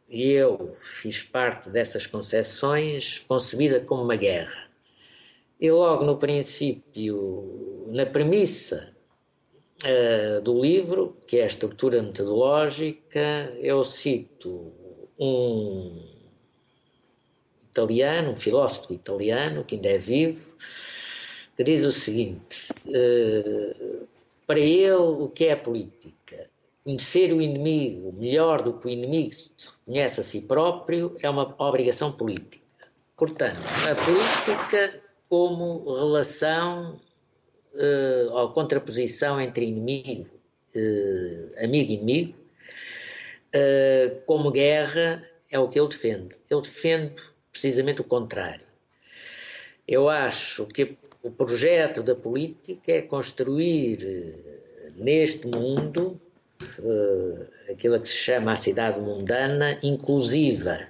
Speaker 7: e eu fiz parte dessas concepções, concebida como uma guerra. E logo no princípio, na premissa uh, do livro, que é a estrutura metodológica, eu cito um italiano, um filósofo italiano, que ainda é vivo, que diz o seguinte: uh, para ele, o que é política? Conhecer o inimigo melhor do que o inimigo se reconhece a si próprio é uma obrigação política. Portanto, a política como relação uh, ou contraposição entre inimigo, uh, amigo e inimigo, uh, como guerra, é o que ele defende. Ele defende precisamente o contrário. Eu acho que o projeto da política é construir neste mundo aquilo que se chama a cidade mundana inclusiva,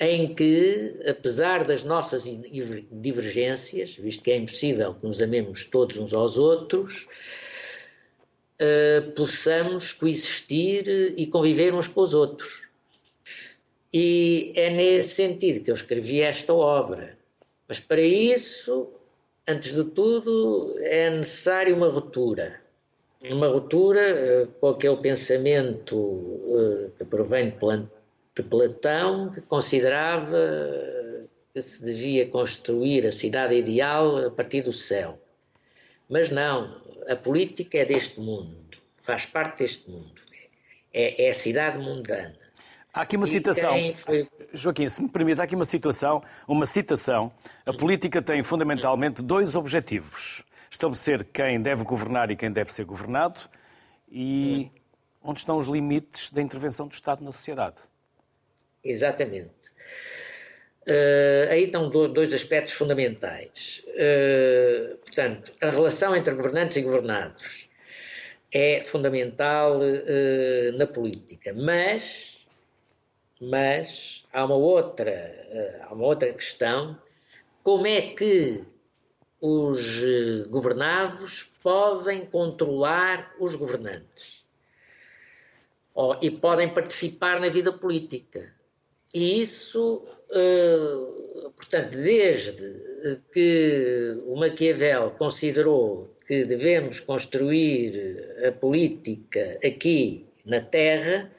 Speaker 7: em que, apesar das nossas divergências, visto que é impossível que nos amemos todos uns aos outros, uh, possamos coexistir e conviver uns com os outros. E é nesse sentido que eu escrevi esta obra. Mas para isso antes de tudo, é necessária uma ruptura. Uma ruptura eh, com aquele pensamento eh, que provém de Platão, que considerava que se devia construir a cidade ideal a partir do céu. Mas não, a política é deste mundo, faz parte deste mundo. É, é a cidade mundana.
Speaker 1: Há aqui uma e citação. Foi... Joaquim, se me permite, há aqui uma situação, uma citação. A política tem fundamentalmente dois objetivos: estabelecer quem deve governar e quem deve ser governado e onde estão os limites da intervenção do Estado na sociedade.
Speaker 7: Exatamente. Uh, aí estão dois aspectos fundamentais. Uh, portanto, a relação entre governantes e governados é fundamental uh, na política, mas mas há uma outra, há uma outra questão: como é que os governados podem controlar os governantes oh, e podem participar na vida política. E isso, uh, portanto, desde que o Maquiavel considerou que devemos construir a política aqui na Terra,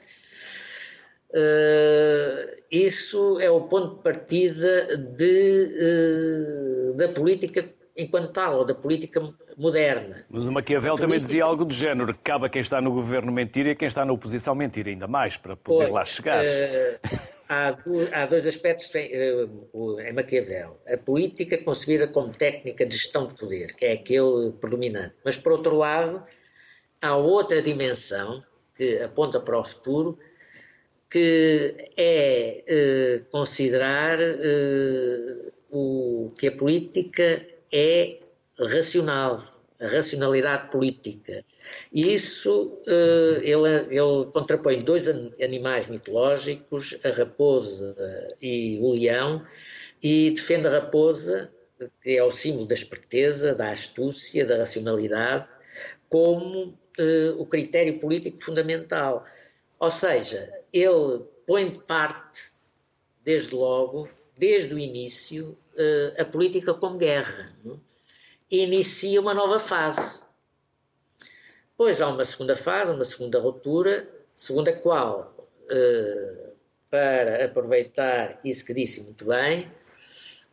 Speaker 7: Uh, isso é o ponto de partida de, uh, da política enquanto tal, ou da política moderna.
Speaker 1: Mas o Maquiavel também dizia algo do género, que cabe a quem está no governo mentir e a quem está na oposição mentir, ainda mais, para poder lá chegar.
Speaker 7: Uh, há, há, dois aspectos em Maquiavel. A política concebida como técnica de gestão de poder, que é aquele predominante. Mas, por outro lado, há outra dimensão que aponta para o futuro, que é uh, considerar uh, o, que a política é racional, a racionalidade política. E isso uh, ele, ele contrapõe dois animais mitológicos, a raposa e o leão, e defende a raposa, que é o símbolo da esperteza, da astúcia, da racionalidade, como o critério político fundamental. Ou seja, ele põe de parte, desde logo, desde o início, eh, a política como guerra. Não? Inicia uma nova fase. Pois há uma segunda fase, uma segunda ruptura, segundo a qual, eh, para aproveitar isso que disse muito bem,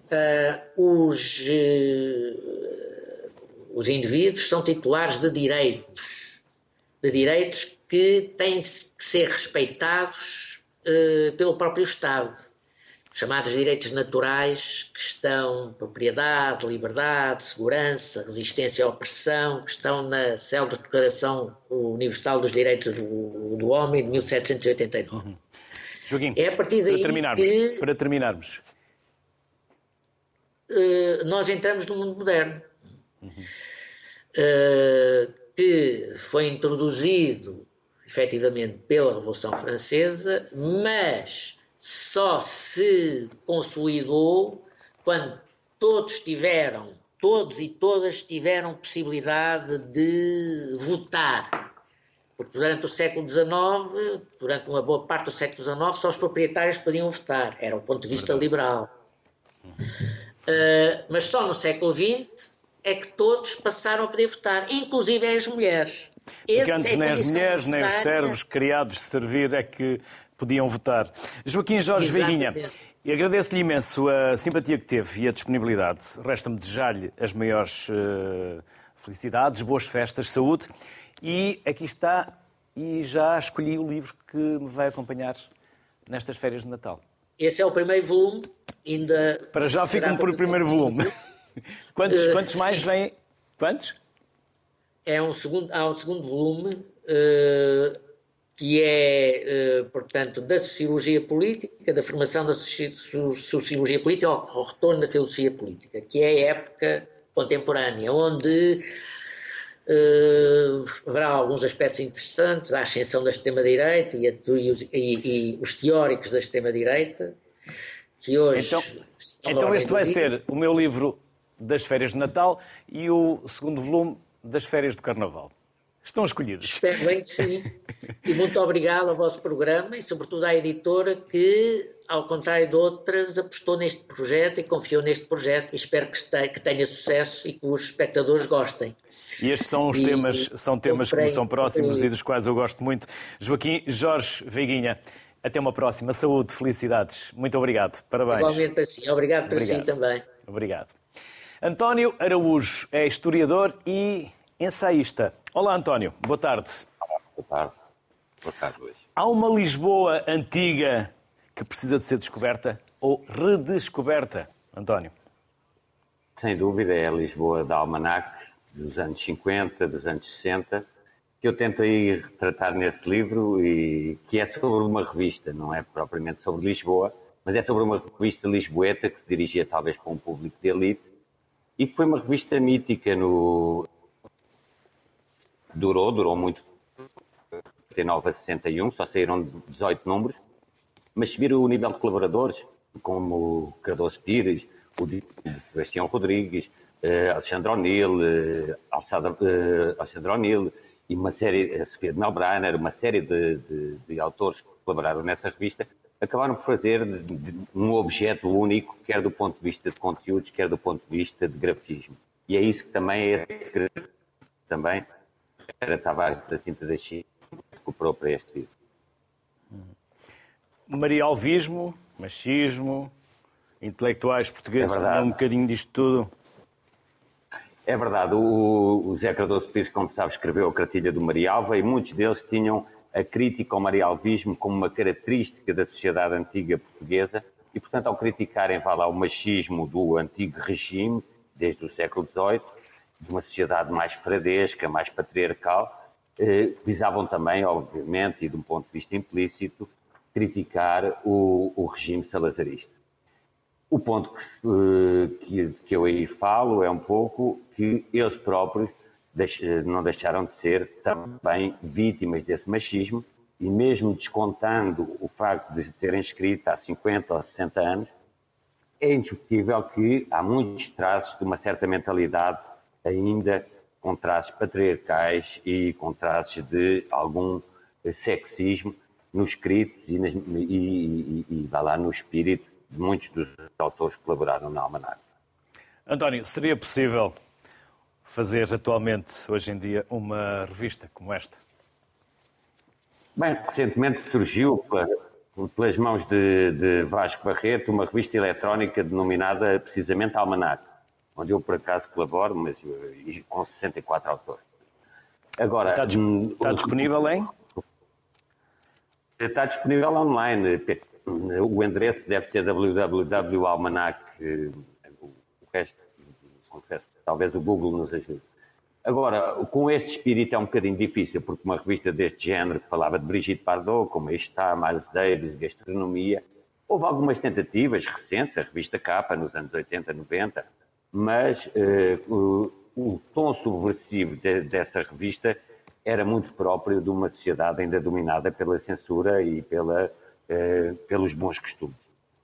Speaker 7: eh, os, os indivíduos são titulares de direitos, de direitos que têm que ser respeitados pelo próprio Estado. Chamados direitos naturais, que estão propriedade, liberdade, segurança, resistência à opressão, que estão na célebre Declaração Universal dos Direitos do, do Homem de 1789. Uhum.
Speaker 1: Joaquim, é a partir daí para terminarmos, que, para terminarmos.
Speaker 7: Uh, nós entramos no mundo moderno, uhum. uh, que foi introduzido efetivamente pela Revolução Francesa, mas só se consolidou quando todos tiveram, todos e todas tiveram possibilidade de votar. Porque durante o século XIX, durante uma boa parte do século XIX, só os proprietários podiam votar. Era o ponto de vista Verdade. liberal. Uh, mas só no século XX é que todos passaram a poder votar, inclusive as mulheres.
Speaker 1: Porque antes é nem as mulheres, nem os servos criados de servir é que podiam votar. Joaquim Jorge Veguinha, agradeço-lhe imenso a simpatia que teve e a disponibilidade. Resta-me desejar-lhe as maiores uh, felicidades, boas festas, saúde. E aqui está, e já escolhi o livro que me vai acompanhar nestas férias de Natal.
Speaker 7: Esse é o primeiro volume, ainda.
Speaker 1: Para já fico por o primeiro volume. quantos, uh, quantos mais vêm? Quantos?
Speaker 7: É um segundo, há um segundo volume. Uh, que é, eh, portanto, da sociologia política, da formação da sociologia política ao retorno da filosofia política, que é a época contemporânea, onde uh, haverá alguns aspectos interessantes, a ascensão da extrema-direita e, e, e, os teóricos da extrema-direita, que hoje...
Speaker 1: Então, então este vai ser o meu livro das férias de Natal e o segundo volume das férias de Carnaval. Estão escolhidos.
Speaker 7: Espero bem que sim. E muito obrigado ao vosso programa e, sobretudo, à editora que, ao contrário de outras, apostou neste projeto e confiou neste projeto. E espero que tenha sucesso e que os espectadores gostem.
Speaker 1: E estes são os e, temas, são temas que me são próximos e dos quais eu gosto muito. Joaquim Jorge Veiguinha, até uma próxima. Saúde, felicidades. Muito obrigado. Parabéns.
Speaker 7: Igualmente para si. Obrigado para obrigado. si também.
Speaker 1: Obrigado. António Araújo é historiador e ensaísta. Olá, António. Boa tarde.
Speaker 8: Olá, boa tarde. Boa tarde, Luís.
Speaker 1: Há uma Lisboa antiga que precisa de ser descoberta ou redescoberta, António?
Speaker 8: Sem dúvida, é a Lisboa da Almanac, dos anos 50, dos anos 60, que eu tento aí retratar nesse livro e que é sobre uma revista, não é propriamente sobre Lisboa, mas é sobre uma revista lisboeta que se dirigia talvez para um público de elite e que foi uma revista mítica no, durou, durou muito, 59 a 61, só saíram 18 números, mas se vir o nível de colaboradores, como Cardoso Pires, o Sebastião Rodrigues, eh, Alexandre O'Neill, eh, eh, Alexandre O'Neill e uma série, a Sofia de Melbrenner, uma série de, de, de, autores que colaboraram nessa revista, acabaram por fazer um objeto único, quer do ponto de vista de conteúdos, quer do ponto de vista de grafismo. E é isso que também é também era Tavares da Tinta da China, recuperou para este livro.
Speaker 1: Marialvismo, machismo, intelectuais portugueses é um bocadinho disto tudo.
Speaker 8: É verdade, o, o Zé Cardoso Pires, como sabe, escreveu a cartilha do Marialva e muitos deles tinham a crítica ao marialvismo como uma característica da sociedade antiga portuguesa e, portanto, ao criticarem vá lá, o machismo do antigo regime, desde o século XVIII, de uma sociedade mais fradesca, mais patriarcal, eh, visavam também, obviamente, e de um ponto de vista implícito, criticar o, o regime salazarista. O ponto que, eh, que, que, eu aí falo é um pouco que eles próprios deix, não deixaram de ser também vítimas desse machismo e mesmo descontando o facto de terem escrito há 50 ou 60 anos, é indiscutível que há muitos traços de uma certa mentalidade ainda com traços patriarcais e com traços de algum sexismo nos escritos e, nas, e, e, e vai lá no espírito de muitos dos autores que colaboraram na Almanac.
Speaker 1: António, seria possível fazer atualmente, hoje em dia, uma revista como esta?
Speaker 8: Bem, recentemente surgiu, pelas mãos de, de Vasco Barreto, uma revista eletrónica denominada precisamente Almanac onde eu por acaso colaboro, mas com 64 autores.
Speaker 1: Agora, está, hum, está disponível em?
Speaker 8: Está disponível online, o endereço deve ser www.almanac, o resto, confesso, talvez o Google nos ajude. Agora, com este espírito é um bocadinho difícil, porque uma revista deste género, que falava de Brigitte Bardot, como está, Miles Davis, gastronomia, houve algumas tentativas recentes, a revista Capa, nos anos 80, 90, mas eh, o, o, tom subversivo de, dessa revista era muito próprio de uma sociedade ainda dominada pela censura e pela, eh, pelos bons costumes.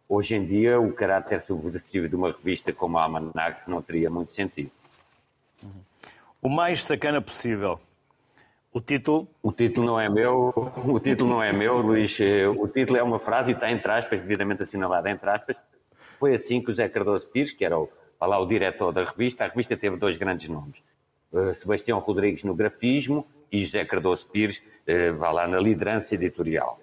Speaker 8: Hoje em dia, o caráter subversivo de uma revista como a Almanac não teria muito sentido.
Speaker 1: O mais sacana possível. O título?
Speaker 8: O título não é meu, o título não é meu, Luís. O título é uma frase e está entre aspas, devidamente assinalada entre aspas. Foi assim que o Zé Cardoso Pires, que era o, lá, o diretor da revista, a revista teve dois grandes nomes. Uh, Sebastião Rodrigues no grafismo e José Cardoso Pires, uh, vá lá, na liderança editorial.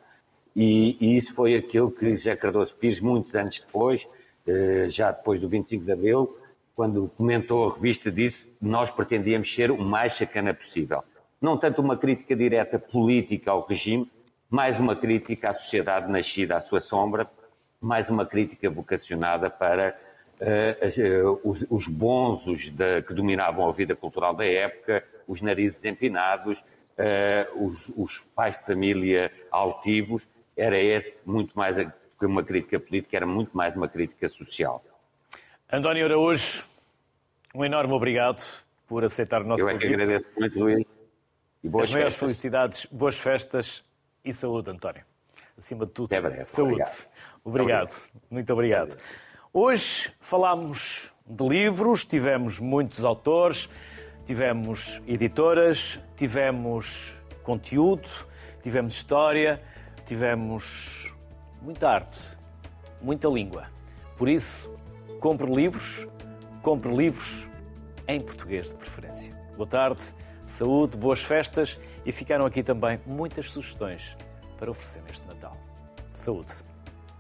Speaker 8: E, e, isso foi aquilo que José Cardoso Pires, muitos anos depois, uh, já depois do 25 de Abril, quando comentou a revista, disse nós pretendíamos ser o mais sacana possível. Não tanto uma crítica direta política ao regime, mais uma crítica à sociedade nascida à sua sombra, mais uma crítica vocacionada para os, os bonzos de, que dominavam a vida cultural da época, os narizes empinados, os, os, pais de família altivos. Era esse muito mais que uma crítica política, era muito mais uma crítica social.
Speaker 1: António Araújo, um enorme obrigado por aceitar o nosso
Speaker 8: convite. Eu é que agradeço muito, Luís.
Speaker 1: E boas As maiores felicidades, boas festas e saúde, António. Acima de tudo,
Speaker 8: é
Speaker 1: saúde. Obrigado. obrigado. Muito obrigado. Hoje falámos de livros, tivemos muitos autores, tivemos editoras, tivemos conteúdo, tivemos história, tivemos muita arte, muita língua. Por isso, compre livros, compre livros em português de preferência. Boa tarde, saúde, boas festas e ficaram aqui também muitas sugestões para oferecer neste Natal. Saúde!